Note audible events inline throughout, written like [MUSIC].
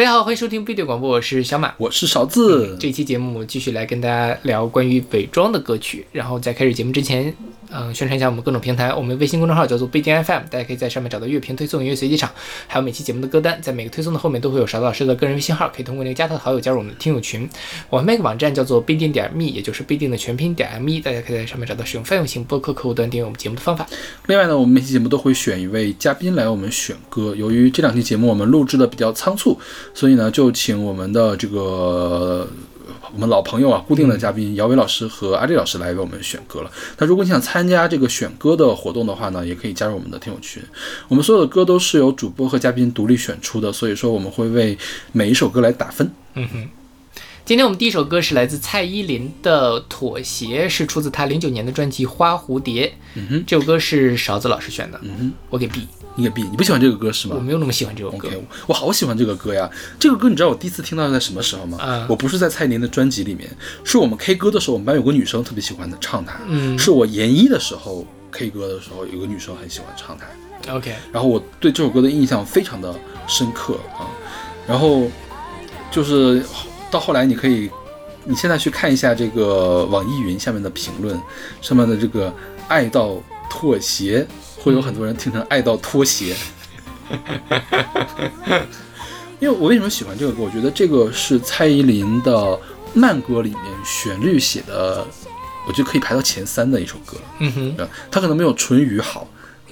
大家好，欢迎收听 B 队广播，我是小马。我是勺子。这期节目继续来跟大家聊关于伪装的歌曲。然后在开始节目之前，嗯，宣传一下我们各种平台。我们微信公众号叫做必定 FM，大家可以在上面找到乐评推送、音乐随机场，还有每期节目的歌单。在每个推送的后面都会有勺子老师的个人微信号，可以通过那个加他的好友加入我们的听友群。我们那个网站叫做必定点 me，也就是必定的全拼点 me，大家可以在上面找到使用泛用型播客客户端订阅我们节目的方法。另外呢，我们每期节目都会选一位嘉宾来我们选歌。由于这两期节目我们录制的比较仓促。所以呢，就请我们的这个我们老朋友啊，固定的嘉宾姚伟老师和阿丽老师来为我们选歌了。那如果你想参加这个选歌的活动的话呢，也可以加入我们的听友群。我们所有的歌都是由主播和嘉宾独立选出的，所以说我们会为每一首歌来打分。嗯哼。今天我们第一首歌是来自蔡依林的《妥协》，是出自她零九年的专辑《花蝴蝶》。嗯哼，这首歌是勺子老师选的。嗯哼，我给 B。你给 B，你不喜欢这个歌是吗？我没有那么喜欢这首歌。OK，我好喜欢这个歌呀！这个歌你知道我第一次听到是在什么时候吗？嗯，我不是在蔡依林的专辑里面，是我们 K 歌的时候，我们班有个女生特别喜欢的唱它。嗯，是我研一的时候 K 歌的时候，有个女生很喜欢唱它。OK，然后我对这首歌的印象非常的深刻啊。然后就是到后来，你可以，你现在去看一下这个网易云下面的评论，上面的这个爱到妥协。会有很多人听成爱到拖鞋，[LAUGHS] 因为我为什么喜欢这个歌？我觉得这个是蔡依林的慢歌里面旋律写的，我觉得可以排到前三的一首歌。嗯哼，它可能没有唇语好，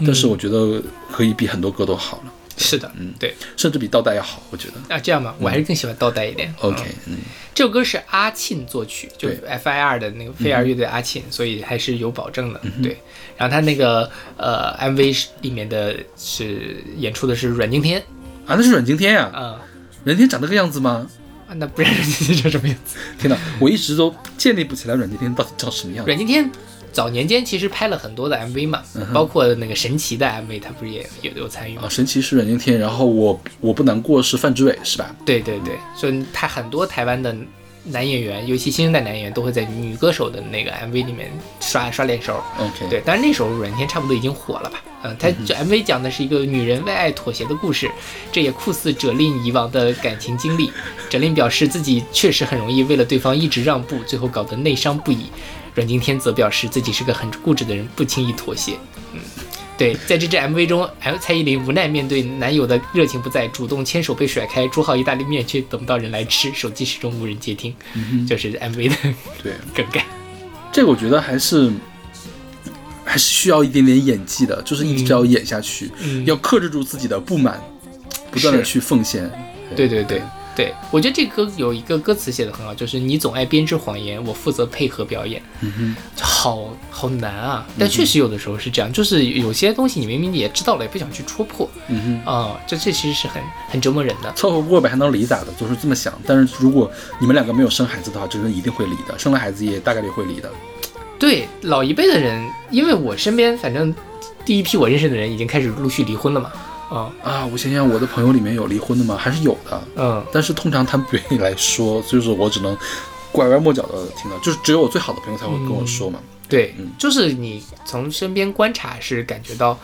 但是我觉得可以比很多歌都好了。是的，嗯，对，甚至比倒带要好，我觉得。啊，这样吧，我还是更喜欢倒带一点。OK，嗯，这首歌是阿沁作曲，就是 FIR 的那个飞儿乐队阿沁，所以还是有保证的。对，然后他那个呃 MV 里面的是演出的是阮经天啊，那是阮经天呀，啊，阮经天长这个样子吗？啊，那不然阮经天长什么样子？[LAUGHS] 天哪，我一直都建立不起来阮经天到底长什么样。阮经天。早年间其实拍了很多的 MV 嘛，包括那个神奇的 MV，他不是也有有参与吗？神奇是阮经天，然后我我不难过是范志伟是吧？对对对，所以他很多台湾的男演员，尤其新生代男演员，都会在女歌手的那个 MV 里面刷刷脸熟。OK，对，但是那时候阮经天差不多已经火了吧？嗯，他这 MV 讲的是一个女人为爱妥协的故事，这也酷似哲令以往的感情经历。[LAUGHS] 哲令表示自己确实很容易为了对方一直让步，最后搞得内伤不已。阮经天则表示自己是个很固执的人，不轻易妥协。嗯，对，在这支 MV 中，蔡依林无奈面对男友的热情不在，主动牵手被甩开，煮好意大利面却等不到人来吃，手机始终无人接听，就是 MV 的对 [LAUGHS] 梗概。这个我觉得还是还是需要一点点演技的，就是一直要演下去，要克制住自己的不满，不断的去奉献。对对对。对，我觉得这歌有一个歌词写的很好，就是你总爱编织谎言，我负责配合表演。嗯哼，好好难啊！但确实有的时候是这样，就是有些东西你明明也知道了，也不想去戳破。嗯哼，啊，这这其实是很很折磨人的。凑合过呗，还能离咋的？就是这么想。但是如果你们两个没有生孩子的话，这人一定会离的。生了孩子也大概率会离的。对，老一辈的人，因为我身边反正第一批我认识的人已经开始陆续离婚了嘛。啊啊！我想想，我的朋友里面有离婚的吗？还是有的。嗯，但是通常他们不愿意来说，就是我只能拐弯抹角的听到，就是只有我最好的朋友才会跟我说嘛。对，就是你从身边观察是感觉到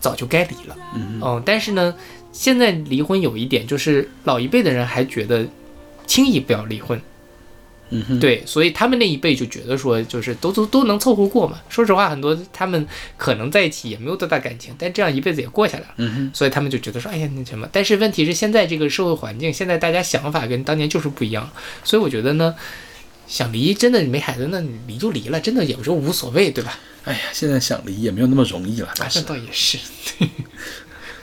早就该离了。嗯嗯。但是呢，现在离婚有一点就是老一辈的人还觉得轻易不要离婚。嗯，对，所以他们那一辈就觉得说，就是都都都能凑合过嘛。说实话，很多他们可能在一起也没有多大感情，但这样一辈子也过下来了。嗯哼，所以他们就觉得说，哎呀，那什么。但是问题是，现在这个社会环境，现在大家想法跟当年就是不一样。所以我觉得呢，想离真的没孩子，那你离就离了，真的有时候无所谓，对吧？哎呀，现在想离也没有那么容易了。啊，这倒也是。[LAUGHS]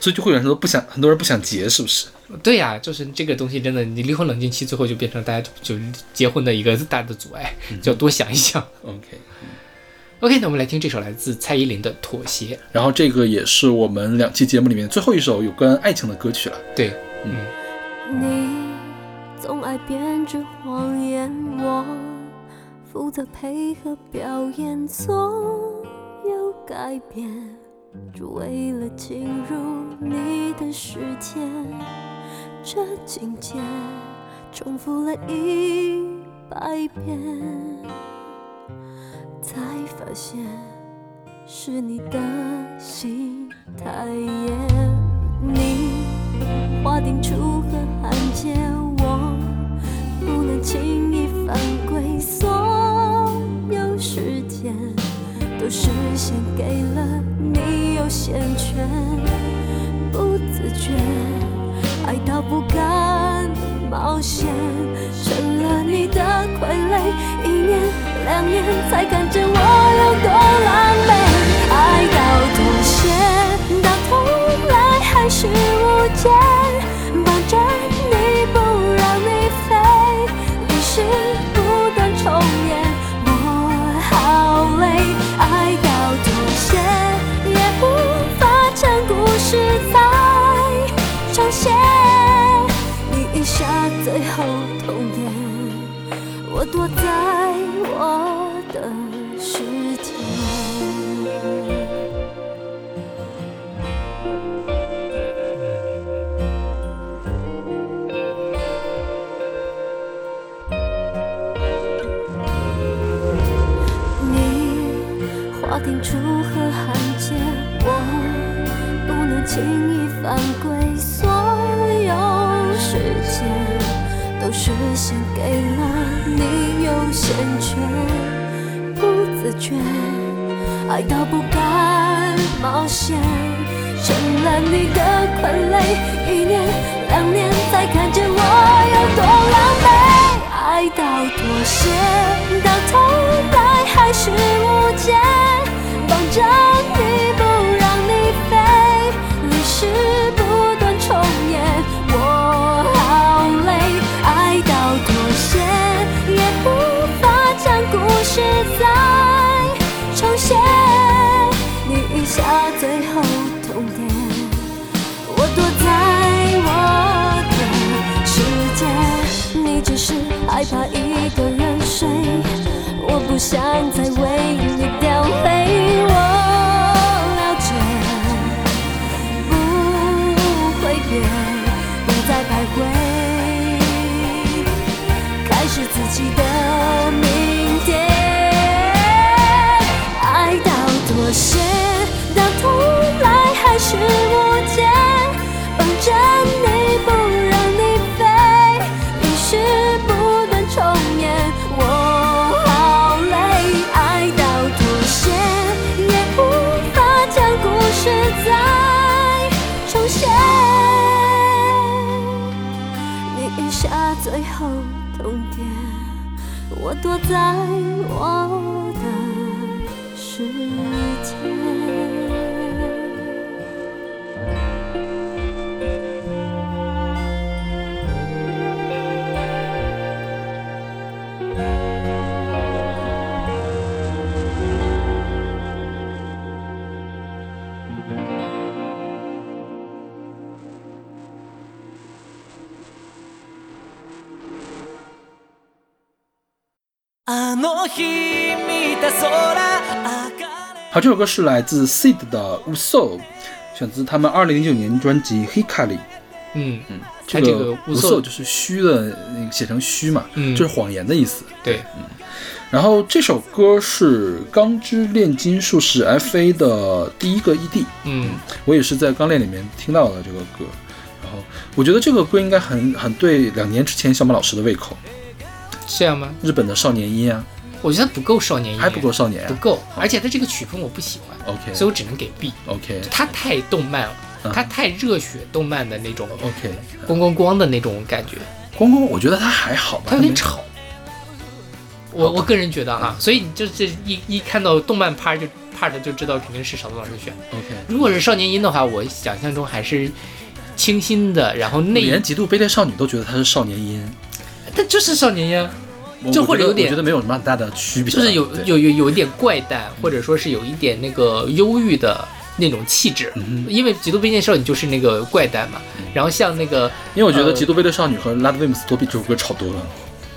所以就会有人说不想，很多人不想结，是不是？对呀，就是这个东西真的，你离婚冷静期最后就变成大家就结婚的一个大的阻碍，就要多想一想。OK，OK，那我们来听这首来自蔡依林的《妥协》，然后这个也是我们两期节目里面最后一首有关爱情的歌曲了。对，嗯。你总爱编织谎言，我负责配合表演，总有改变。只为了进入你的世界这情节重复了一百遍才发现是你的心太野你划定楚河汉界我不能轻是先给了你优先权不自觉爱到不敢冒险成了你的傀儡一年两年才看见我有多狼狈觉爱到不敢冒险，成了你的傀儡，一年两年才看见我有多狼狈。爱到妥协，到头来还是无解，绑着害怕一个人睡，我不想再为你掉泪，我了解，不会变，不再徘徊，开始自己的明天。爱到妥协，到头来还是我躲在我好，这首歌是来自 Seed 的《Uso》，选自他们二零零九年专辑《Hikari》。嗯嗯，这这个无 Uso 色就是虚的，那个写成虚嘛，嗯就是谎言的意思。对，然后这首歌是钢之炼金术士 FA 的第一个 ED，嗯我也是在钢炼里面听到的这个歌。然后我觉得这个歌应该很很对两年之前小马老师的胃口，这样吗？日本的少年音啊，我觉得不够少年音，还不够少年。啊。不够，而且他这个曲风我不喜欢，OK。所以我只能给 B。OK 他太动漫了，嗯。它太热血动漫的那种 OK，咣咣咣的那种感觉，光光我觉得他还好吧，没它有点吵。我我个人觉得哈，所以你就这一一看到动漫 part 就 part 就知道肯定是小东老师选。OK。如果是少年音的话，我想象中还是清新的，然后内连极度卑劣少女都觉得他是少年音，他就是少年音就或者有点我觉得没有什么很大的区别，就是有有有有一点怪诞，或者说是有一点那个忧郁的那种气质。嗯因为《极度卑贱少女》就是那个怪诞嘛，然后像那个因为我觉得呃极度卑劣少女和 Ludwig 都比这首歌吵多了。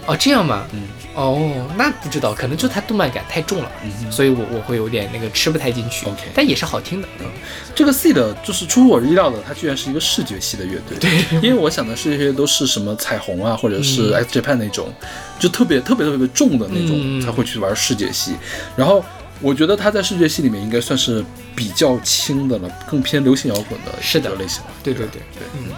哦这样吗？嗯哦，那不知道，可能就它动漫感太重了，嗯所以我我会有点那个吃不太进去。OK 但也是好听的。嗯这个 C 的就是出乎我意料的，它居然是一个视觉系的乐队。[LAUGHS] 对，因为我想的是这些都是什么彩虹啊，或者是嗯 X Japan 那种，就特别特别特别重的那种嗯才会去玩视觉系。然后我觉得他在视觉系里面应该算是比较轻的了，更偏流行摇滚的是的类型了。对对对，嗯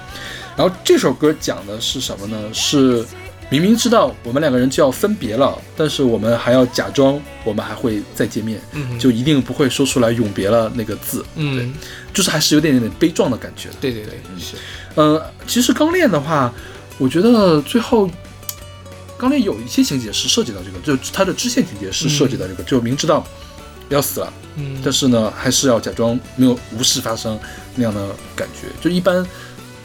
然后这首歌讲的是什么呢？是明明知道我们两个人就要分别了，但是我们还要假装我们还会再见面，嗯就一定不会说出来永别了那个字，嗯，就是还是有点点悲壮的感觉的。对对对，是。呃，其实刚练的话，我觉得最后刚烈有一些情节是涉及到这个，就他的支线情节是涉及到这个，就明知道要死了，嗯，但是呢，还是要假装没有无事发生那样的感觉。就一般，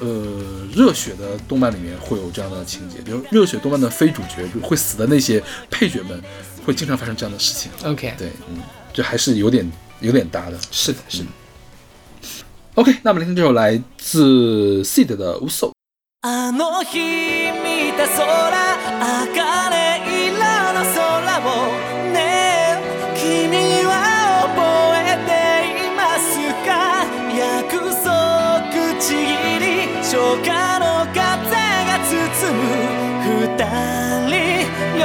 呃，热血的动漫里面会有这样的情节，就是热血动漫的非主角就会死的那些配角们，会经常发生这样的事情。 OK，对，嗯，这还是有点有点搭的。是的，是的。 OK，那么来听这首来自 Seed 的《无所》。あの日見た空茜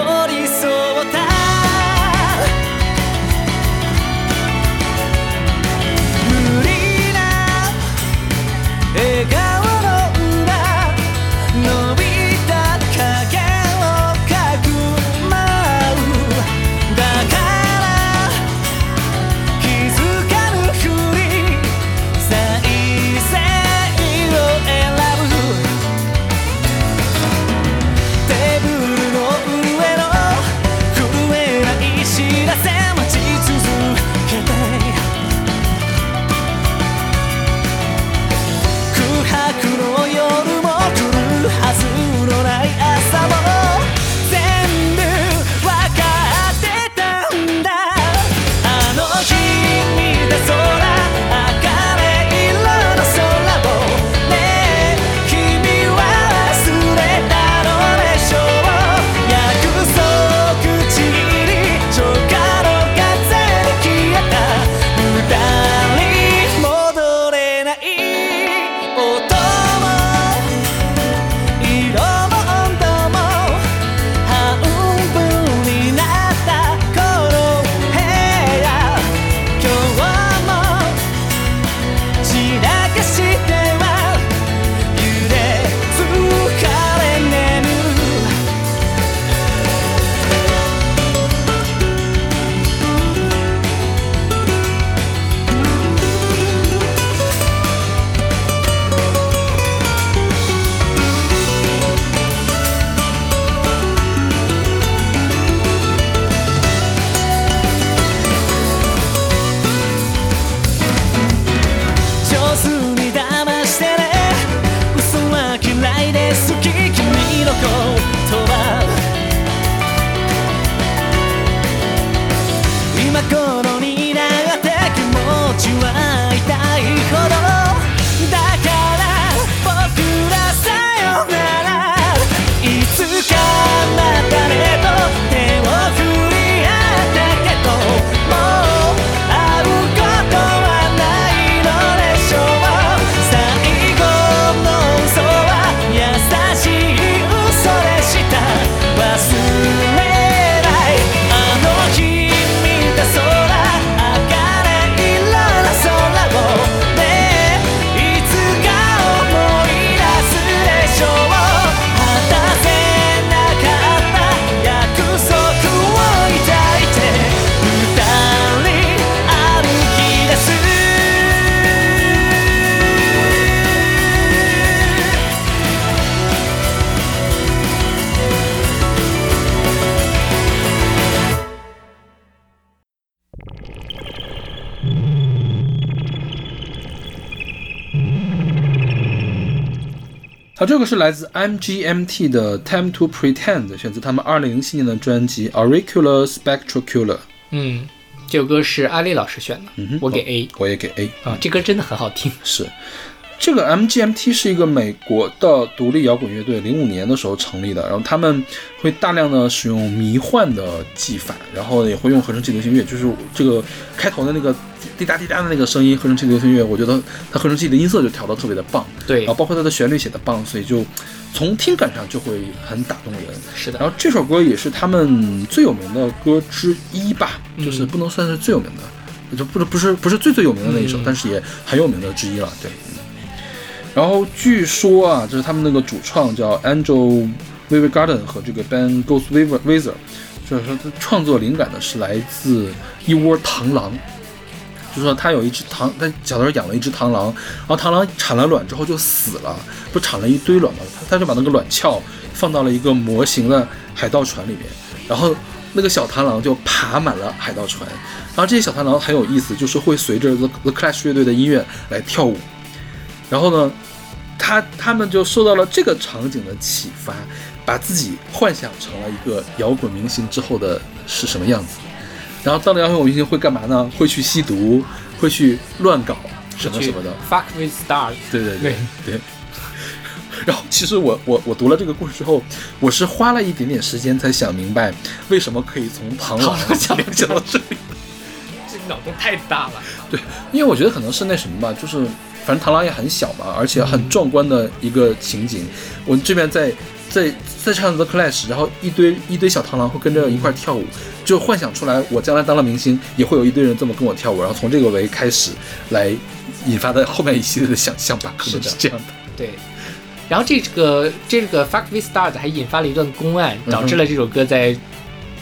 人寄这个是来自 MGMT 的《Time to Pretend》，选自他们2007年的专辑《Auricular Spectacular》。嗯，这首歌是阿丽老师选的，嗯，我给 A 我也给 A。啊，这歌真的很好听。是，这个 MGMT 是一个美国的独立摇滚乐队，零五年的时候成立的。然后他们会大量的使用迷幻的技法，然后也会用合成器流行乐，就是这个开头的那个滴答滴答的那个声音，合成器流行乐，我觉得它合成器的音色就调得特别的棒，对然后包括它的旋律写的棒，所以就从听感上就会很打动人。是的然，后这首歌也是他们最有名的歌之一吧，就是不能算是最有名的，就不是不是不是最最有名的那一首，嗯但是也很有名的之一了。对，嗯然后据说啊，就是他们那个主创叫 Angel vive garden 和这个 Ben Goes Weaver Weezer，就是说他创作灵感呢是来自一窝螳螂。就说他有一只螳，他小的时候养了一只螳螂，然后螳螂产了卵之后就死了，不产了一堆卵嘛，他他就把那个卵鞘放到了一个模型的海盗船里面，然后那个小螳螂就爬满了海盗船，然后这些小螳螂很有意思，就是会随着 The The Clash 乐队的音乐来跳舞，然后呢，他他们就受到了这个场景的启发，把自己幻想成了一个摇滚明星之后的是什么样子，然后当了摇滚明星会干嘛呢？会去吸毒，会去乱搞什么什么的。Fuck with stars，对对对对。[LAUGHS] 然后，其实我我我读了这个故事之后，我是花了一点点时间才想明白，为什么可以从螳螂联想到这里。[LAUGHS] 这脑洞太大了。对，因为我觉得可能是那什么吧，就是反正螳螂也很小嘛，而且很壮观的一个情景。我这边在在在唱 The Clash，然后一堆一堆小螳螂会跟着一块儿跳舞，就幻想出来我将来当了明星，也会有一堆人这么跟我跳舞，然后从这个为开始来引发的后面一系列的想象吧，可能是这样的。对，然后这个这个 Fuck with stars 还引发了一段公案，嗯导致了这首歌在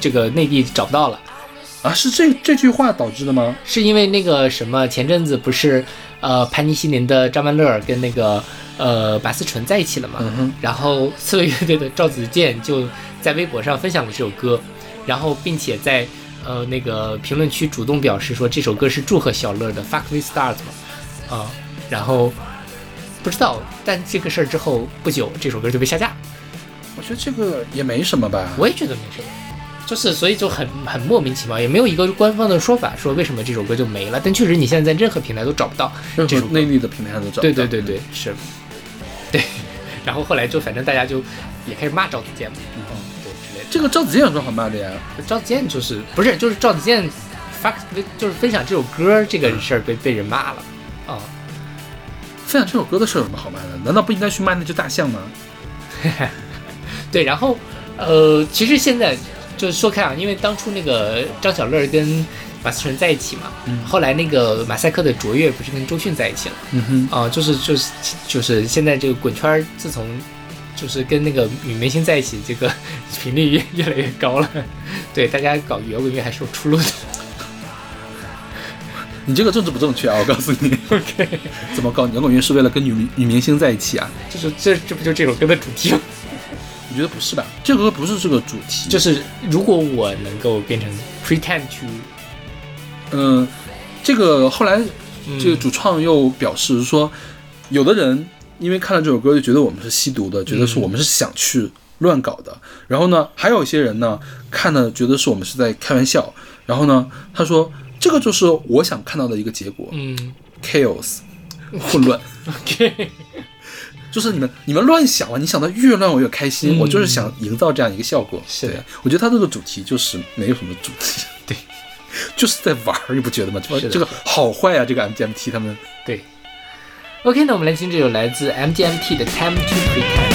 这个内地找不到了。啊，是这这句话导致的吗？是因为那个什么，前阵子不是呃潘尼西林的张曼乐跟那个呃马思纯在一起了嘛？嗯，然后刺猬乐队的赵子健就在微博上分享了这首歌，然后并且在呃那个评论区主动表示说这首歌是祝贺小乐的《Fuck with Stars》嘛，啊，然后不知道，但这个事儿之后不久，这首歌就被下架，我觉得这个也没什么吧。我也觉得没什么。就是，所以就很很莫名其妙，也没有一个官方的说法说为什么这首歌就没了。但确实，你现在在任何平台都找不到任何这首内地的平台上都找不到。对对对对，是，[LAUGHS] 对。然后后来就反正大家就也开始骂赵子健嘛，嗯，对之类的。这个赵子健有什么好骂的呀？赵子健就是不是就是赵子健发就是分享这首歌这个事儿被被人骂了啊、分享这首歌的事儿有什么好骂的？难道不应该去骂那只大象吗？[LAUGHS] 对，然后呃，其实现在就是说开啊，因为当初那个张小乐跟马思纯在一起嘛，嗯后来那个马赛克的卓越不是跟周迅在一起了嗯哼，啊、就是就是就是现在这个滚圈自从就是跟那个女明星在一起，这个 [LAUGHS] 频率越越来越高了。[LAUGHS] 对，大家搞摇滚乐还是有出路的。你这个政治不正确啊！我告诉你，[LAUGHS] OK，怎么搞摇滚乐是为了跟女明女明星在一起啊？就是这这不就这首歌的主题吗？我觉得不是吧？这个歌不是这个主题，就是如果我能够变成 pretend to，嗯、这个后来嗯这个主创又表示说，有的人因为看了这首歌就觉得我们是吸毒的，觉得是我们是想去乱搞的。然后呢，还有一些人呢看了觉得是我们是在开玩笑。然后呢，他说这个就是我想看到的一个结果嗯，chaos，混乱。[LAUGHS] OK，就是你们你们乱想啊，你想的越乱我越开心，嗯我就是想营造这样一个效果。是的对，我觉得他这个主题就是没有什么主题，[LAUGHS] 对，就是在玩儿，你不觉得吗？这是这个好坏啊，这个 MGMT 他们。对。OK，那我们来听这首来自 MGMT 的 Time to Pretend。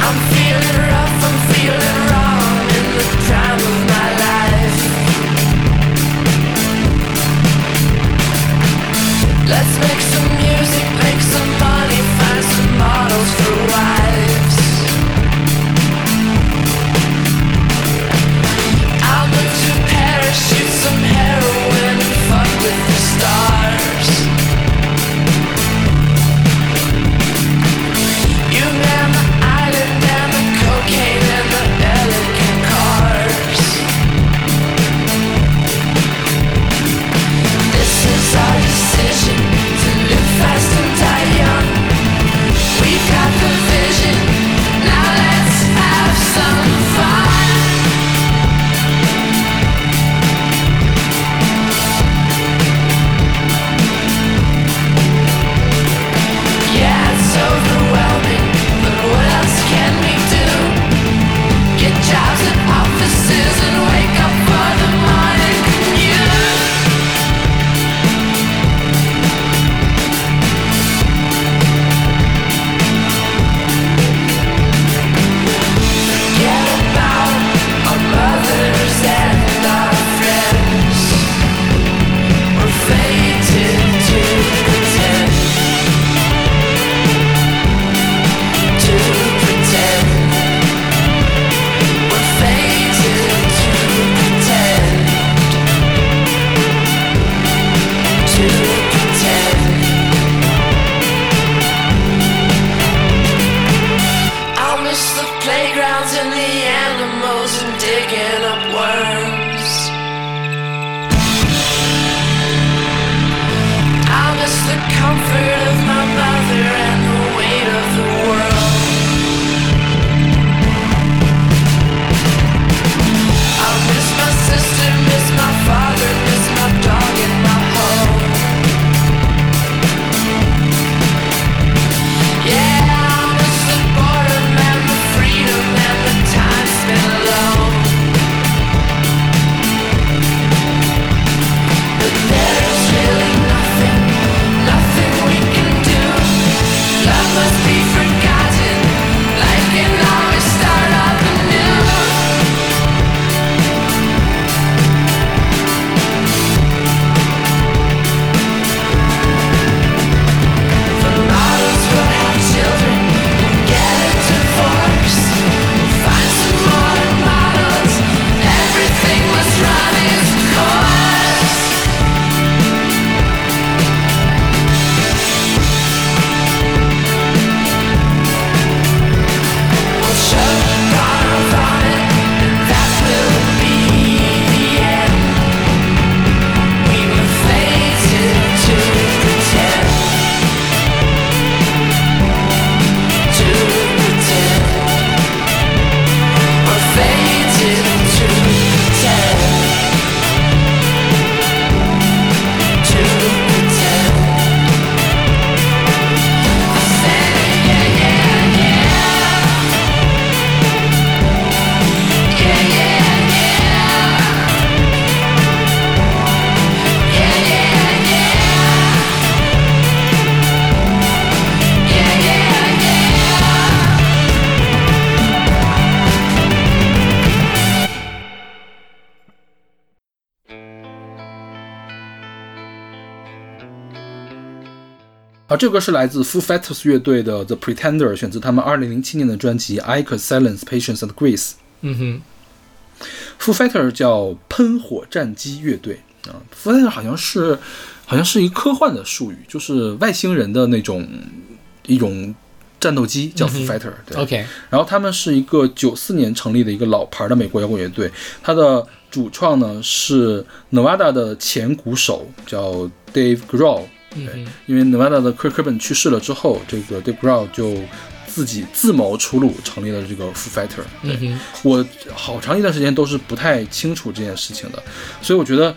I'm feeling rough, I'm feeling wrong in the time of my life. Let's make 这个是来自 Foo Fighters 乐队的 The Pretender，选自他们2007年的专辑《I Could Silence Patience and Grace》。嗯哼 Foo Fighter 叫喷火战机乐队啊，Foo Fighter 好像是好像是一科幻的术语，就是外星人的那种一种战斗机叫 Foo Fighter、对，OK，然后他们是一个九四年成立的一个老牌的美国摇滚乐队，它的主创呢是 Nevada 的前鼓手叫 Dave Grohl。嗯哼，因为 Nevada 的 Kurt Cobain 去世了之后，这个 Dave Grohl 就自己自谋出路，成立了这个 Foo Fighter。对、嗯，我好长一段时间都是不太清楚这件事情的，所以我觉得，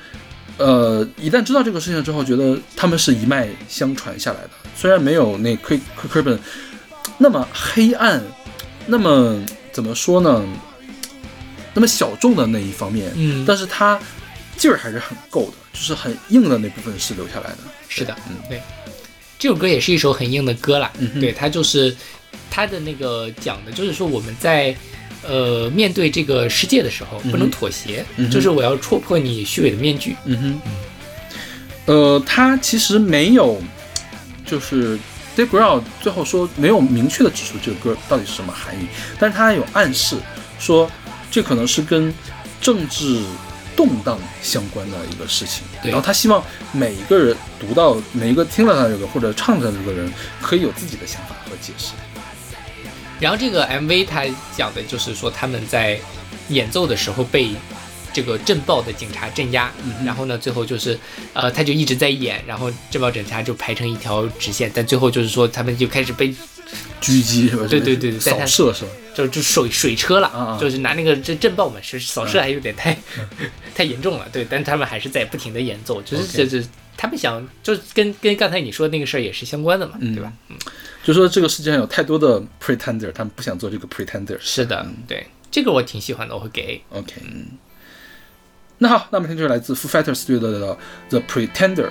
呃，一旦知道这个事情之后，觉得他们是一脉相传下来的。虽然没有那 Kurt Kurt Cobain 那么黑暗，那么怎么说呢？那么小众的那一方面，嗯但是他劲儿还是很够的，就是很硬的那部分是留下来的。是的，嗯对，这首歌也是一首很硬的歌啦。嗯对，它就是它的那个讲的，就是说我们在呃面对这个世界的时候不能妥协，嗯就是我要戳破你虚伪的面具。嗯哼，呃，他其实没有，就是 Dave Grohl 最后说没有明确的指出这个歌到底是什么含义，但是他有暗示说这可能是跟政治动荡相关的一个事情。对然后他希望每一个人读到每一个听了他这个或者唱的这个人可以有自己的想法和解释。然后这个 MV 他讲的就是说他们在演奏的时候被这个震爆的警察镇压，嗯然后呢最后就是呃他就一直在演，然后震爆警察就排成一条直线，但最后就是说他们就开始被狙击是吧？对对对对扫射是吧？就就水水车了，就是拿那个震震爆嘛，是扫射还有点太、[LAUGHS] 太严重了，对，但他们还是在不停的演奏，就是就是他们想就是跟跟刚才你说的那个事儿也是相关的嘛，嗯对吧？就说这个世界上有太多的 pretender，他们不想做这个 pretender。是的，对，这个我挺喜欢的，我会给。OK，嗯，那好，那我们听就是来自 Foo Fighters 乐队的 The Pretender。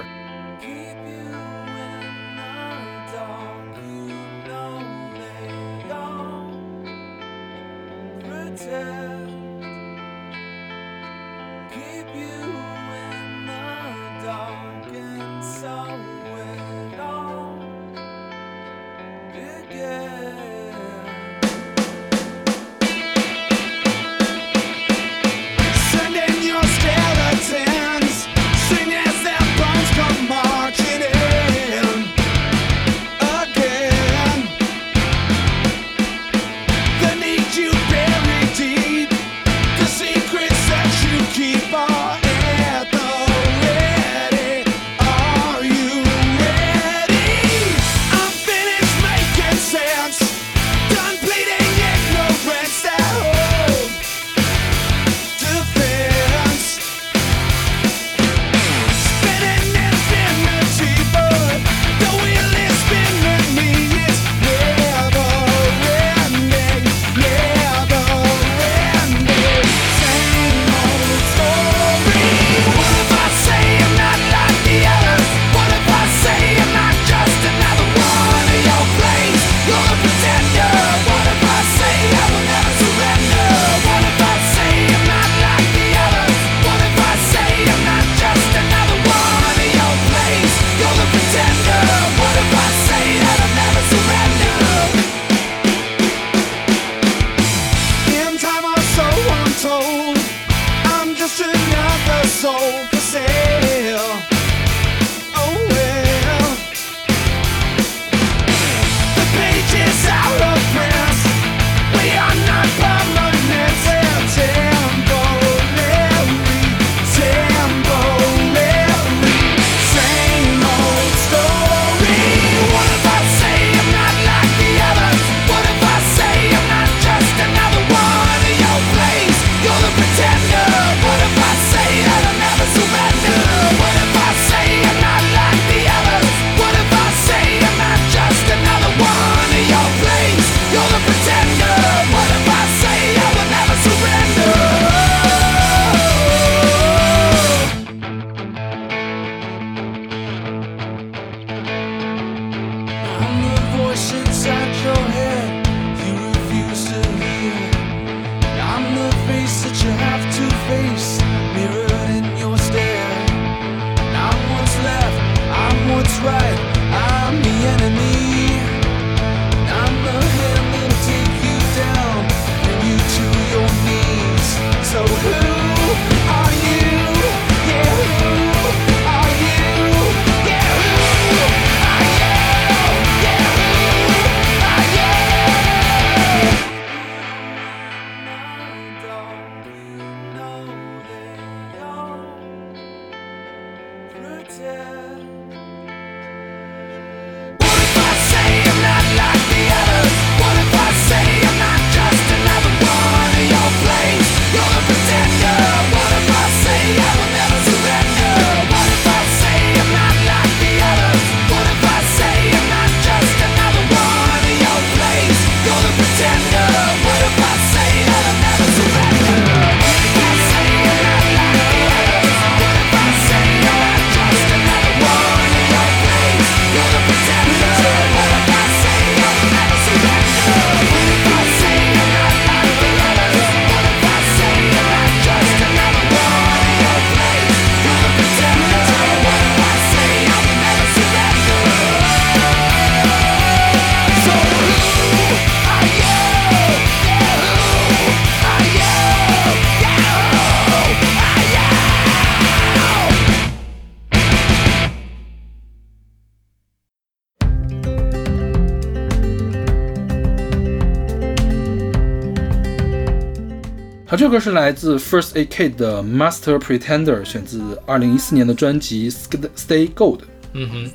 好，这首歌是来自 First A K 的 Master Pretender，选自二零一四年的专辑 Stay Gold。嗯哼，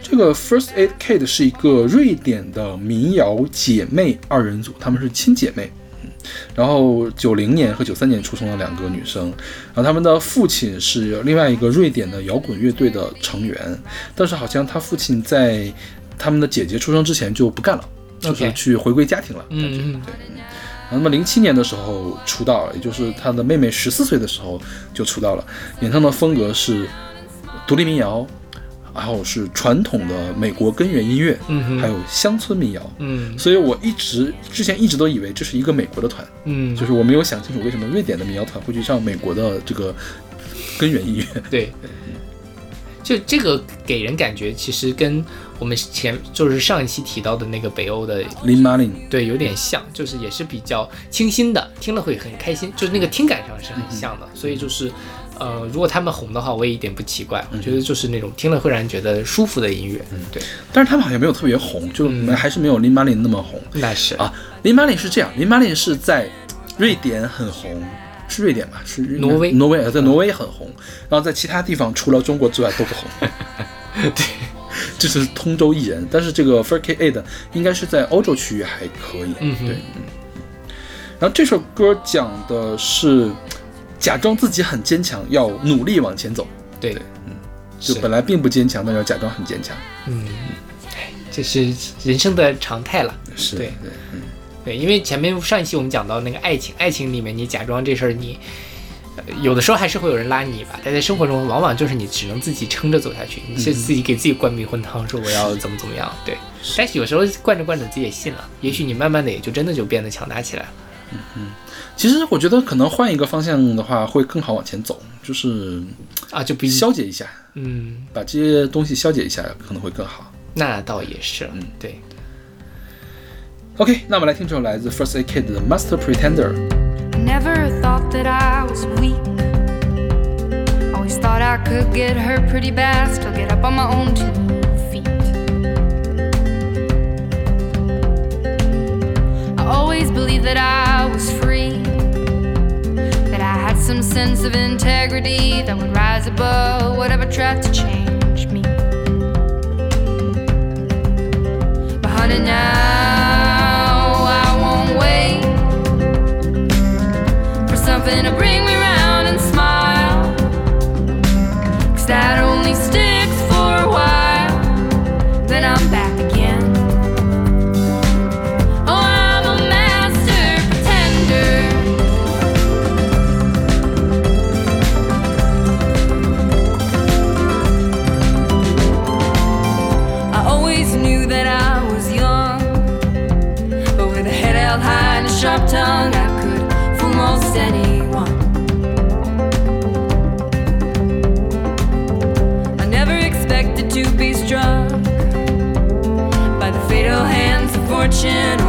这个 First Aid Kid 是一个瑞典的民谣姐妹二人组，她们是亲姐妹。嗯然后九零年和九三年出生的两个女生，然后他们的父亲是另外一个瑞典的摇滚乐队的成员，但是好像他父亲在他们的姐姐出生之前就不干了，就是去回归家庭了。嗯嗯对，那么零七年的时候出道，也就是他的妹妹十四岁的时候就出道了，演唱的风格是独立民谣，然后是传统的美国根源音乐，嗯哼。还有乡村民谣。嗯。所以我一直之前一直都以为这是一个美国的团，嗯，就是我没有想清楚为什么瑞典的民谣团会去唱美国的这个根源音乐。对，就这个给人感觉其实跟我们前就是上一期提到的那个北欧的。林马林，对，有点像，就是也是比较清新的，听了会很开心，就是那个听感上是很像的，所以就是，呃，如果他们红的话，我也一点不奇怪，我觉得就是那种听了会让人觉得舒服的音乐，嗯。对，但是他们好像没有特别红，就嗯。还是没有林马林那么红。那是。啊，林马林是这样，林马林是在瑞典很红，是瑞典吧？是挪威。挪威呃在挪威很红，然后在其他地方除了中国之外都不红。[LAUGHS] 对，这是通州艺人，但是这个 f u r K A 的应该是在欧洲区域还可以。嗯哼对，嗯。然后这首歌讲的是假装自己很坚强，要努力往前走，对，嗯就本来并不坚强，但是要假装很坚强。嗯，哎，这是人生的常态了。是对对，嗯。对，因为前面上一期我们讲到那个爱情，爱情里面你假装这事儿你，呃有的时候还是会有人拉你一把，但在生活中往往就是你只能自己撑着走下去，你是自己给自己灌迷魂汤，说我要怎么怎么样，对。但是有时候灌着灌着自己也信了，也许你慢慢的也就真的就变得强大起来了。嗯嗯其实我觉得可能换一个方向的话会更好往前走，就是啊，就比消解一下，嗯，把这些东西消解一下可能会更好。那倒也是，嗯，对。OK，那我们来听这首来自 First A Kid 的 Master Pretender。Never thought that I was weak. Always thought I could get hurt pretty bad, still get up on my own two feet. I always believed that I was free, that I had some sense of integrity that would rise above whatever tried to change me. But honey, now ocean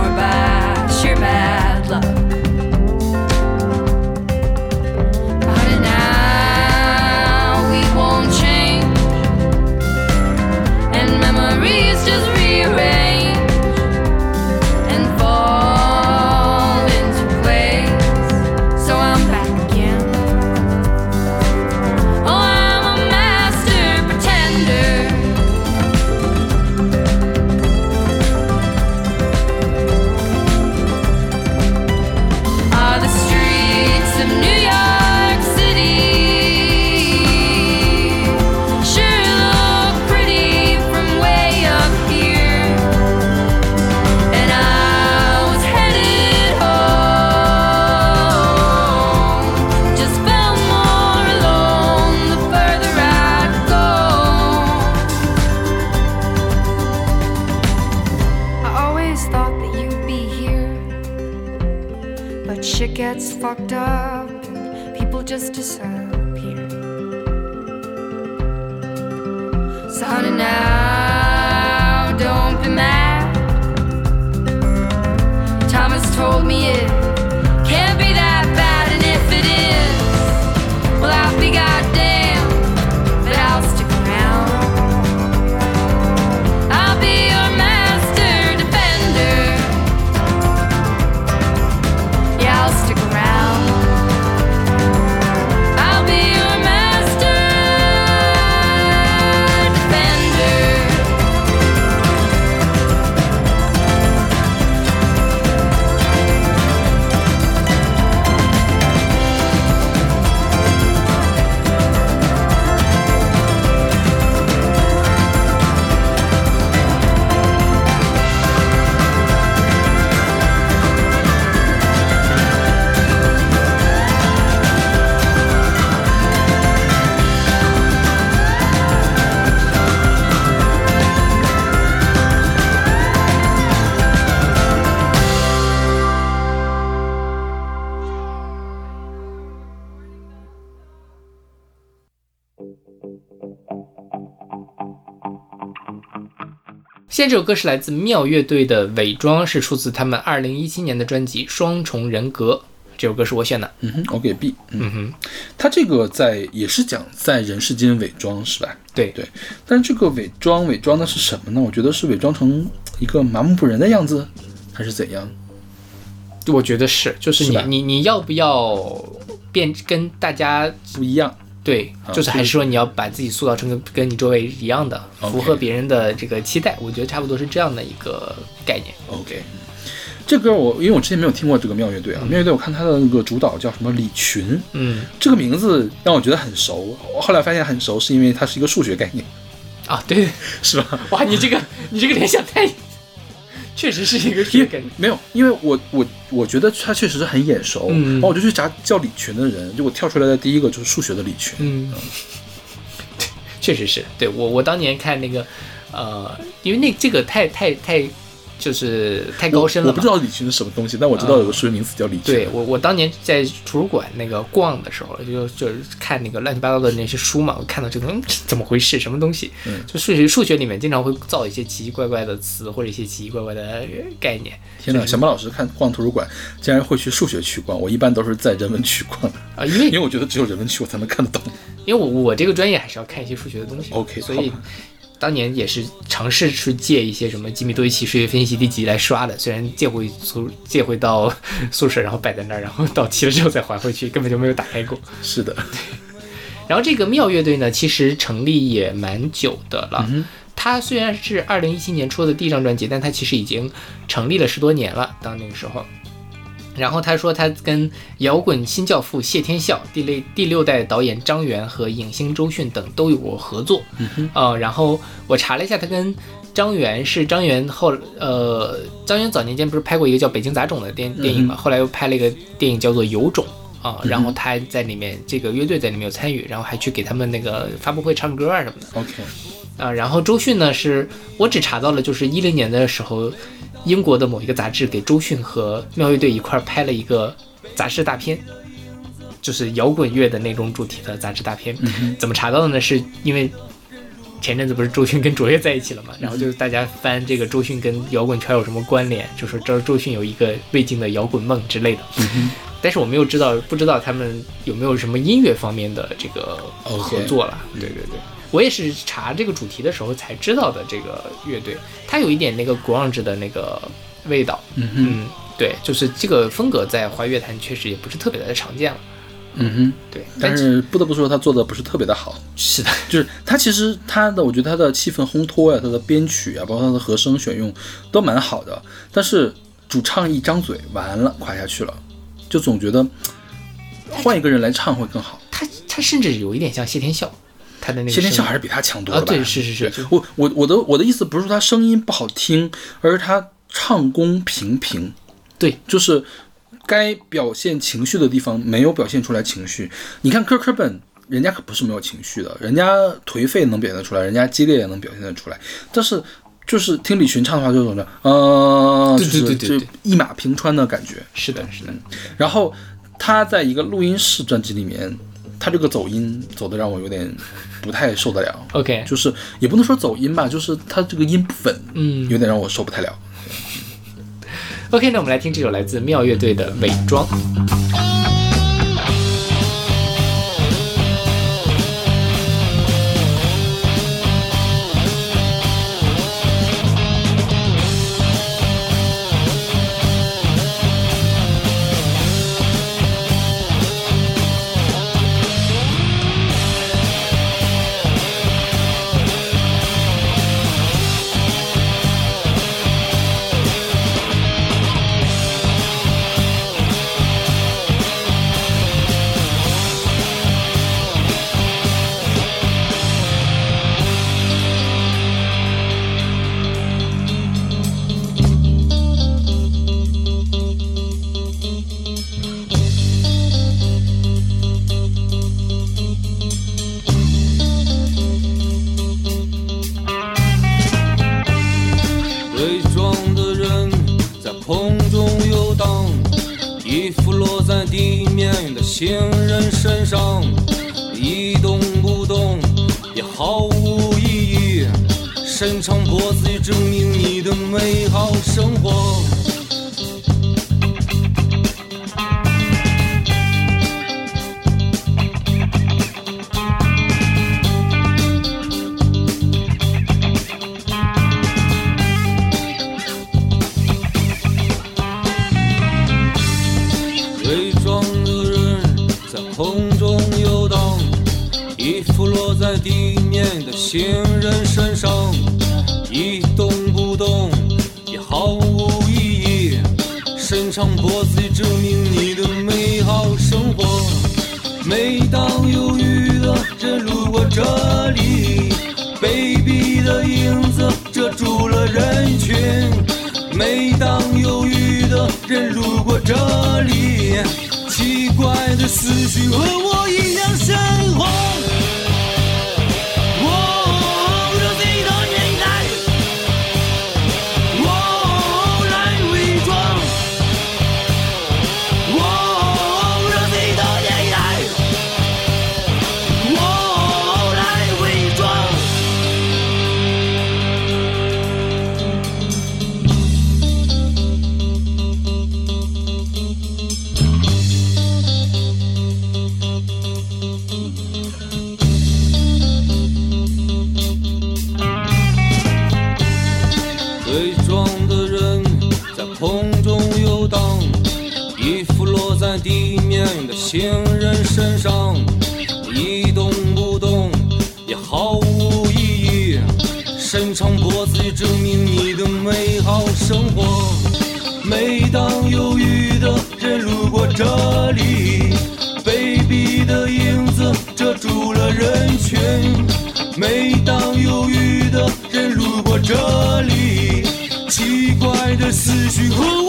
现在这首歌是来自妙乐队的《伪装》，是出自他们二零一七年的专辑《双重人格》。这首歌是我选的。嗯哼，我给 B。嗯嗯哼，他这个在也是讲在人世间伪装是吧？对对，但是这个伪装伪装的是什么呢？我觉得是伪装成一个麻木不仁的样子，还是怎样？我觉得是，就是你是你你要不要变跟大家不一样。对，啊就是还是是说你要把自己塑造成跟跟你周围一样的，符合别人的这个期待。我觉得差不多是这样的一个概念。OK，这歌我因为我之前没有听过这个妙乐队啊，妙乐队我看他的那个主导叫什么李群，嗯这个名字让我觉得很熟。我后来发现很熟，是因为它是一个数学概念，啊，对，[LAUGHS] 是吧？哇，你这个你这个联想太，确实是一个因为这个概念。没有，因为我我我觉得他确实是很眼熟，嗯然后我就去查叫李群的人，就我跳出来的第一个就是数学的李群。嗯，[LAUGHS] 确实是对我我当年看那个，呃，因为那这个太太太就是太高深了嘛我不知。道李群是什么东西，但我知道有个数学名词叫李群。对我，我当年在图书馆那个逛的时候，就就是看那个乱七八糟的那些书嘛，我看到这个，嗯，怎么回事？什么东西？嗯就数学数学里面经常会造一些奇奇怪怪的词或者一些奇奇怪怪的呃概念天哪，小马老师看逛图书馆竟然会去数学区逛，我一般都是在人文区逛，啊、因为因为我觉得只有人文区我才能看得懂。因为我我这个专业还是要看一些数学的东西 OK，所以当年也是尝试去借一些什么吉米多维奇数学分析第几集来刷的，虽然借回宿借回到宿舍，然后摆在那儿，然后到期了之后再还回去，根本就没有打开过。是的，[LAUGHS] 然后这个妙乐队呢，其实成立也蛮久的了。它虽然是二零一七年出的第一张专辑，但它其实已经成立了十多年了。到那个时候，然后他说他跟摇滚新教父谢天笑、第六第六代导演张元和影星周迅等都有过合作。嗯呃，然后我查了一下，他跟张元是张元后呃，张元早年间不是拍过一个叫《北京杂种》的电电影嘛，后来又拍了一个电影叫做《有种》。啊，然后他在里面，这个乐队在里面有参与，然后还去给他们那个发布会唱歌啊什么的。OK，啊，然后周迅呢，是我只查到了，就是一零年的时候，英国的某一个杂志给周迅和妙乐队一块拍了一个杂志大片，就是摇滚乐的那种主题的杂志大片。怎么查到的呢？是因为前阵子不是周迅跟卓越在一起了嘛，然后就是大家翻这个周迅跟摇滚圈有什么关联，就说周周迅有一个未尽的摇滚梦之类的。但是我没有知道，不知道他们有没有什么音乐方面的这个合作了。对对对，我也是查这个主题的时候才知道的。这个乐队，它有一点那个 grunge 的那个味道。嗯哼，嗯，对，就是这个风格在华语乐坛确实也不是特别的常见了。嗯哼，对，但是不得不说他做的不是特别的好，[LAUGHS] 是的，就是他其实他的，我觉得他的气氛烘托呀，他的编曲啊，包括他的和声选用都蛮好的，但是主唱一张嘴完了垮下去了，就总觉得换一个人来唱会更好。他他甚至有一点像谢天笑，他的那个先天笑还是比他强多了、啊。对，是是是，我我我的我的意思不是说他声音不好听，而是他唱功平平。对，就是该表现情绪的地方没有表现出来情绪。你看科科本，人家可不是没有情绪的，人家颓废能表现出来，人家激烈也能表现得出来，但是。就是听李寻唱的话，就怎么着，呃，对对对,对，一马平川的感觉。是的，是的。然后他在一个录音室专辑里面，他这个走音走的让我有点不太受得了。Ok 就是也不能说走音吧就是它这个音不粉嗯。有点让我受不太了。Ok 那我们来听这首来自妙乐队的伪装。每当忧郁的人路过这里奇怪的思绪和我一样鲜红这里奇怪的思绪。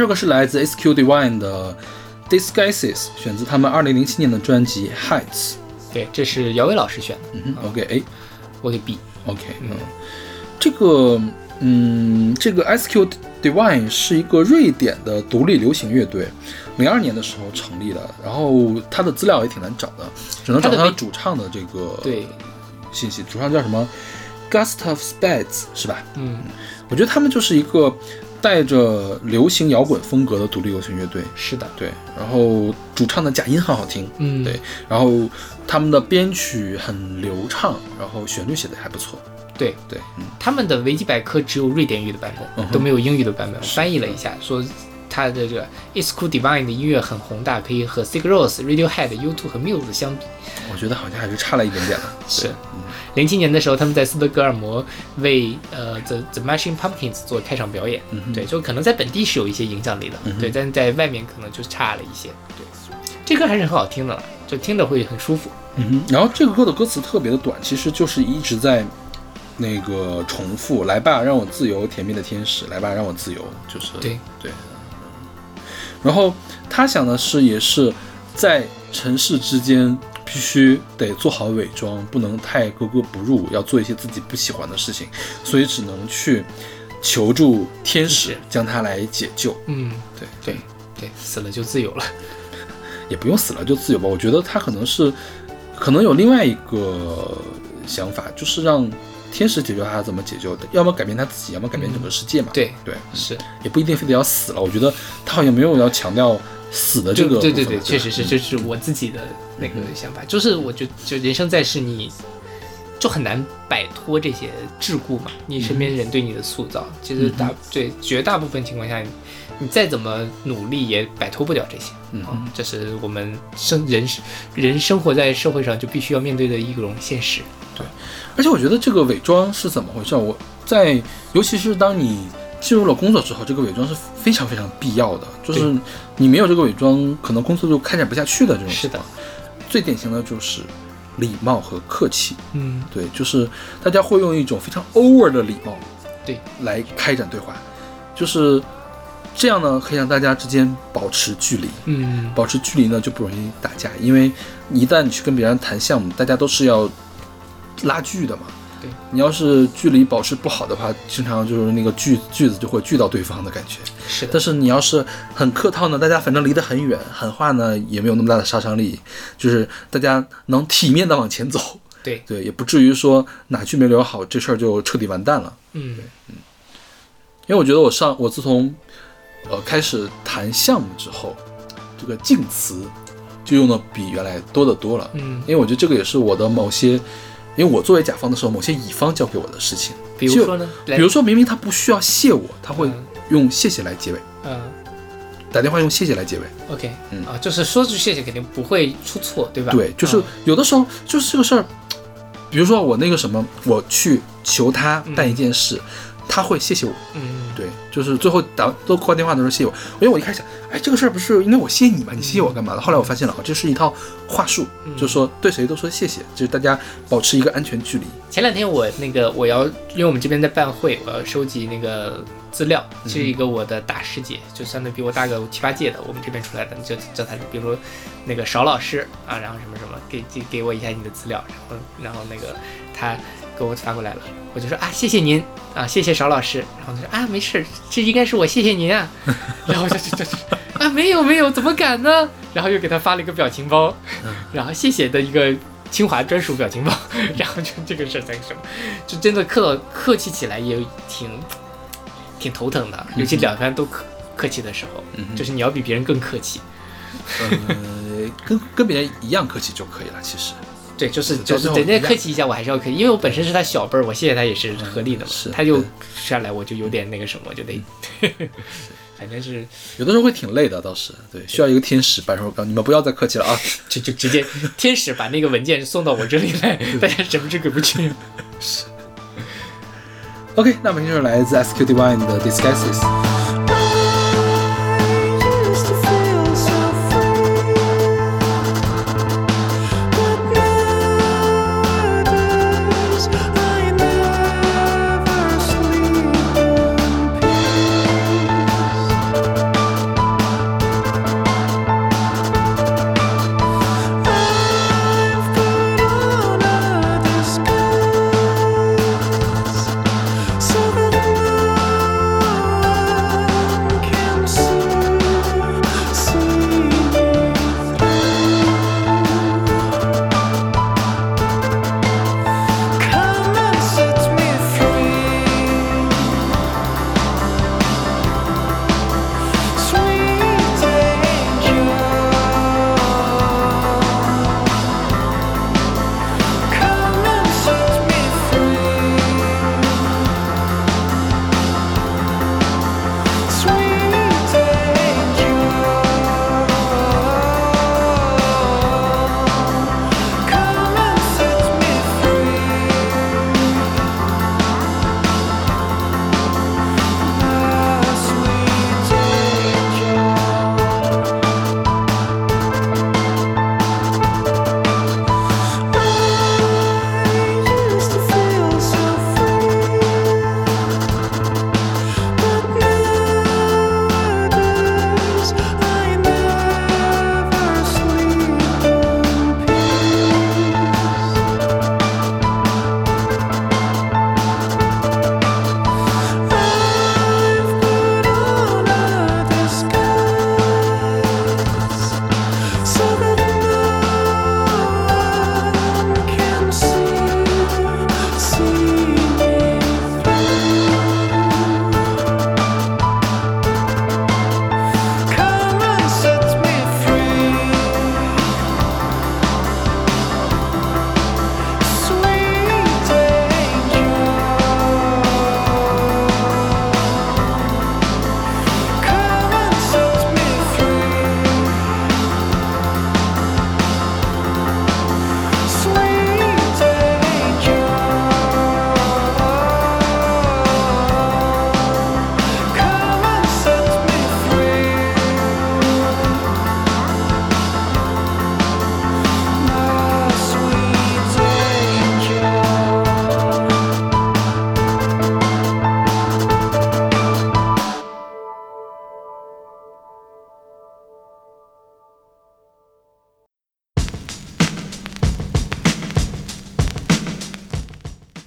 首歌是来自 SQ Divine 的 Disguises，选自他们2007年的专辑 Heights。对，这是姚伟老师选的，嗯哼，OK，哎我给 B。，OK，嗯，这个，嗯，这个 SQ Divine 是一个瑞典的独立流行乐队，零二年的时候成立的，然后他的资料也挺难找的，只能找他主唱的这个对，信息，主唱叫什么？Gustav Spades 是吧？嗯，我觉得他们就是一个带着流行摇滚风格的独立流行乐队，是的，对，然后主唱的假音很好听，嗯，对，然后他们的编曲很流畅，然后旋律写的还不错，对，对，嗯，他们的维基百科只有瑞典语的版本，嗯都没有英语的版本。翻译了一下，说他的这个 It's Cool Divine 的音乐很宏大，可以和 Sigur Rós、Radiohead、U2 和 Muse 相比。我觉得好像还是差了一点点了，是，零七年的时候，他们在斯德哥尔摩为呃 The The Machine Pumpkins 做开场表演，嗯对，就可能在本地是有一些影响力的，嗯对，但在外面可能就差了一些，对。这歌还是很好听的了，就听着会很舒服。嗯哼，然后这个歌的歌词特别的短，其实就是一直在那个重复，来吧，让我自由，甜蜜的天使，来吧，让我自由，就是对。对。然后他想的是，也是在城市之间必须得做好伪装，不能太格格不入，要做一些自己不喜欢的事情，所以只能去求助天使，将他来解救。嗯，对对对，死了就自由了。[LAUGHS] 也不用死了就自由吧。我觉得他可能是，可能有另外一个想法，就是让天使解救他怎么解救的，要么改变他自己，要么改变整个世界嘛。对对，是也不一定非得要死了。我觉得他好像没有要强调死的这个。对对对，确实是，吧这是我自己的那个想法，就是我觉得就人生在世你。就很难摆脱这些桎梏嘛，你身边人对你的塑造，其实大对绝大部分情况下，你你再怎么努力也摆脱不了这些。嗯啊，这是我们生人人生活在社会上就必须要面对的一种现实。而且我觉得这个伪装是怎么回事？我在，尤其是当你进入了工作之后，这个伪装是非常非常必要的。就是你没有这个伪装，可能工作就开展不下去的这种情况。最典型的就是礼貌和客气。嗯，对，就是大家会用一种非常 over 的礼貌，对，来开展对话，就是这样呢，可以让大家之间保持距离。嗯，保持距离呢，就不容易打架，因为一旦你去跟别人谈项目，大家都是要拉锯的嘛。对，你要是距离保持不好的话，经常就是那个锯锯子就会锯到对方的感觉。是的但，是你要是很客套呢，大家反正离得很远，狠话呢也没有那么大的杀伤力，就是大家能体面的往前走。对，对，也不至于说哪句没留好，这事儿就彻底完蛋了。嗯，嗯因为我觉得我上我自从呃开始谈项目之后，这个敬词就用的比原来多得多了。嗯，因为我觉得这个也是我的某些，因为我作为甲方的时候，某些乙方交给我的事情。比如说呢，比如说明明他不需要谢我，他会嗯。用谢谢来结尾，嗯。打电话用谢谢来结尾。，OK，嗯。啊，就是说句谢谢肯定不会出错，对吧？对，就是嗯。有的时候就是这个事儿，比如说我那个什么，我去求他办一件事，他会谢谢我。嗯，对，就是最后打都挂电话的时候谢谢我，因为我一开始想，哎，这个事儿不是应该我谢你吗？你谢谢我干嘛的？后来我发现了，哦，这是一套话术，嗯就是说对谁都说谢谢，就是大家保持一个安全距离。前两天我那个我要，因为我们这边在办会，我要收集那个资料，是一个我的大师姐，就相对比我大个七八届的，我们这边出来的，就叫她，比如说那个邵老师啊，然后什么什么，给给给我一下你的资料，然后然后那个他给我发过来了，我就说啊谢谢您。啊谢谢邵老师，然后他说啊没事，这应该是我谢谢您啊，[LAUGHS] 然后就就就就啊没有没有怎么敢呢，然后又给他发了一个表情包，然后谢谢的一个清华专属表情包，[LAUGHS] 然后就这个事儿才什么，就真的客客气起来也挺挺头疼的，尤其两方都客客气的时候，嗯就是你要比别人更客气。呃，跟跟别人一样客气就可以了，其实。对，就是就是人家客气一下，我还是要客气，因为我本身是他小辈儿，我谢谢他也是合理的嘛。是他就对下来，我就有点那个什么，就得，[LAUGHS] 反正是有的时候会挺累的，倒是对，需要一个天使把手告你们不要再客气了啊。[LAUGHS] 就就直接天使把那个文件送到我这里来，[LAUGHS] 大家神不知鬼不觉。OK，那么就是来自 SQ Divine 的 Disguises。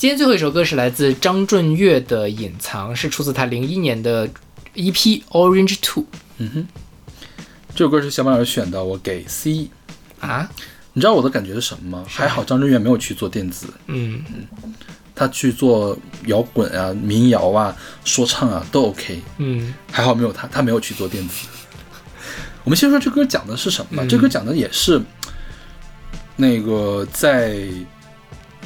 今天最后一首歌是来自张震岳的《隐藏》，是出自他零一年的 EP《Orange Two 嗯哼这首歌是小马老师选的，我给 C。》啊。你知道我的感觉是什么吗？还好张震岳没有去做电子，嗯，他去做摇滚啊、民谣啊、说唱啊都 OK。嗯还好没有他，他没有去做电子。[LAUGHS] 我们先说这歌讲的是什么吧？嗯这歌讲的也是那个在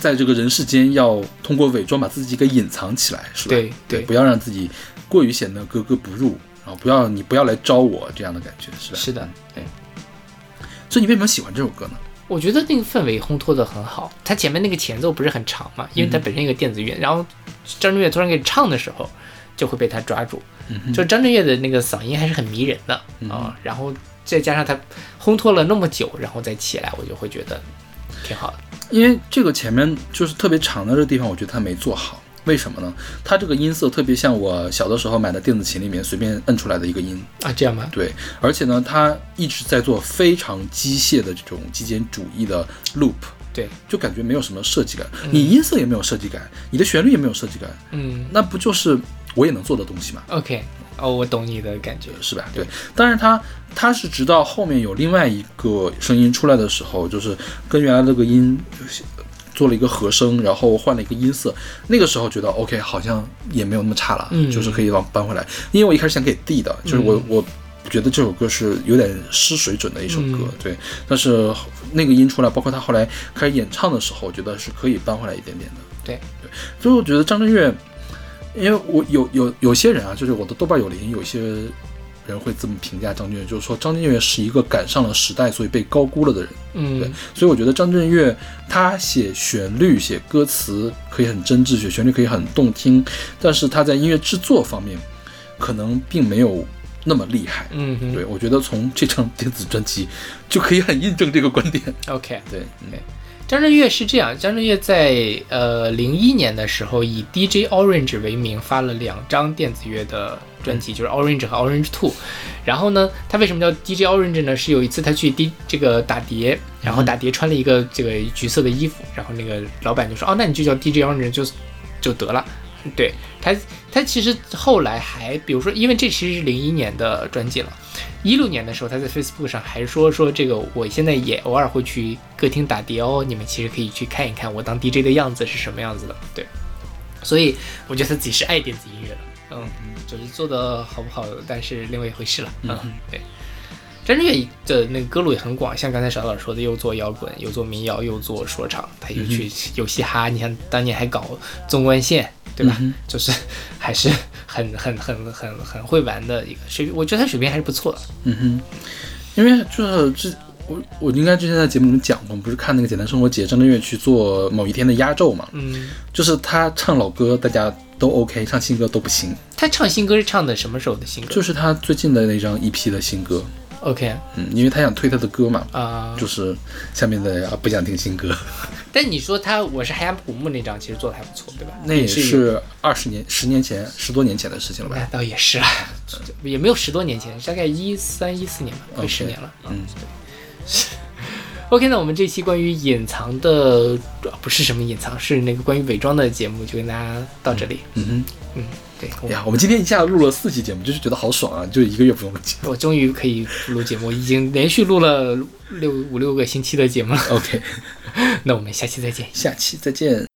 在这个人世间要通过伪装把自己给隐藏起来，是吧？对对不要让自己过于显得格格不入，然后不要你不要来招我这样的感觉，是吧？是的，对。所以你为什么喜欢这首歌呢？我觉得那个氛围烘托的很好，它前面那个前奏不是很长嘛，因为它本身一个电子乐，然后张震岳突然给你唱的时候，就会被他抓住。嗯就张震岳的那个嗓音还是很迷人的啊、然后再加上他烘托了那么久，然后再起来，我就会觉得挺好的。因为这个前面就是特别长的这个地方，我觉得他没做好。为什么呢？它这个音色特别像我小的时候买的电子琴里面随便摁出来的一个音，啊，这样吗？对，而且呢，它一直在做非常机械的这种极简主义的 loop，对，就感觉没有什么设计感。你音色也没有设计感，你的旋律也没有设计感，嗯那不就是我也能做的东西嘛？，OK，哦，我懂你的感觉。是吧？对，但是他他是直到后面有另外一个声音出来的时候，就是跟原来那个音做了一个和声，然后换了一个音色，那个时候觉得 OK，好像也没有那么差了，嗯就是可以往搬回来。因为我一开始想给 D 的，就是我、我。觉得这首歌是有点失水准的一首歌，嗯对。但是那个音出来，包括他后来开始演唱的时候，我觉得是可以搬回来一点点的。对对，所以我觉得张震岳，因为我有有有些人啊，就是我的豆瓣有灵，有些人会这么评价张震岳，就是说张震岳是一个赶上了时代，所以被高估了的人。嗯对嗯，所以我觉得张震岳他写旋律、写歌词可以很真挚，写旋律可以很动听，但是他在音乐制作方面可能并没有那么厉害。嗯哼对，我觉得从这张电子专辑就可以很印证这个观点。，OK。对，嗯张震岳是这样，张震岳在呃零一年的时候以 DJ Orange 为名发了两张电子乐的专辑，就是 Orange 和 Orange Two。然后呢，他为什么叫 DJ Orange 呢？是有一次他去 D 这个打碟，然后打碟穿了一个这个橘色的衣服，然后那个老板就说：“哦，那你就叫 DJ Orange 就就得了。”对他，他其实后来还比如说，因为这其实是零一年的专辑了，一六年的时候，他在 Facebook 上还说说这个，我现在也偶尔会去歌厅打碟哦，你们其实可以去看一看我当 DJ 的样子是什么样子的。对，所以我觉得他自己是爱电子音乐的，嗯，就是做的好不好，但是另外一回事了，嗯，对。张震岳的那个歌路也很广，像刚才邵老师说的，又做摇滚，又做民谣，又做说唱，他又去有嘻哈，你看当年还搞纵贯线，对吧？就是还是很很很很很会玩的一个水平，我觉得他水平还是不错的。嗯哼，因为就是之我我应该之前在节目里面讲过，我们不是看那个《简单生活节》，张震岳去做某一天的压轴嘛，嗯，就是他唱老歌大家都 OK，唱新歌都不行，他唱新歌是唱的什么时候的新歌？就是他最近的那张 EP 的新歌，OK。嗯，因为他想推他的歌嘛，啊、就是下面的啊不想听新歌，但你说他我是海洋古墓那张，其实做的还不错，对吧？那也是是二十年、十年前、十多年前的事情了那吧？倒也是了，[LAUGHS] 也没有十多年前，大概一三一四年吧，快十年了。嗯，OK，那我们这期关于隐藏的，呃不是什么隐藏，是那个关于伪装的节目，就跟大家到这里。嗯嗯，对，呀，我们今天一下子录了四期节目，就是觉得好爽啊，就一个月不用剪。[LAUGHS] 我终于可以录节目，已经连续录了六五六个星期的节目了。OK，[LAUGHS] 那我们下期再见。下期再见。